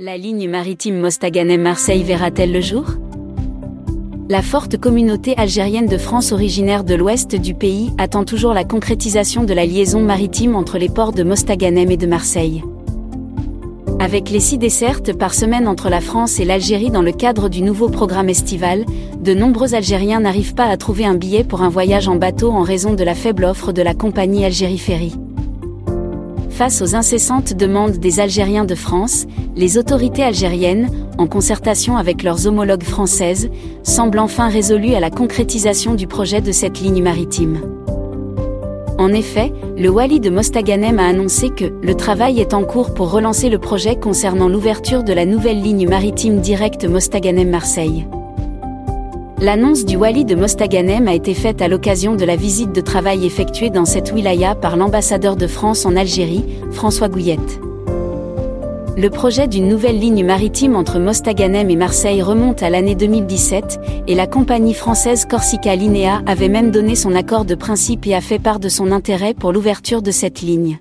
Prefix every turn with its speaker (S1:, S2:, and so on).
S1: La ligne maritime Mostaganem-Marseille verra-t-elle le jour? La forte communauté algérienne de France originaire de l'ouest du pays attend toujours la concrétisation de la liaison maritime entre les ports de Mostaganem et de Marseille. Avec les six dessertes par semaine entre la France et l'Algérie dans le cadre du nouveau programme estival, de nombreux Algériens n'arrivent pas à trouver un billet pour un voyage en bateau en raison de la faible offre de la compagnie Algérie Ferry. Face aux incessantes demandes des Algériens de France, les autorités algériennes, en concertation avec leurs homologues françaises, semblent enfin résolues à la concrétisation du projet de cette ligne maritime. En effet, le Wali de Mostaganem a annoncé que le travail est en cours pour relancer le projet concernant l'ouverture de la nouvelle ligne maritime directe Mostaganem-Marseille. L'annonce du Wali de Mostaganem a été faite à l'occasion de la visite de travail effectuée dans cette wilaya par l'ambassadeur de France en Algérie, François Gouillette. Le projet d'une nouvelle ligne maritime entre Mostaganem et Marseille remonte à l'année 2017, et la compagnie française Corsica Linea avait même donné son accord de principe et a fait part de son intérêt pour l'ouverture de cette ligne.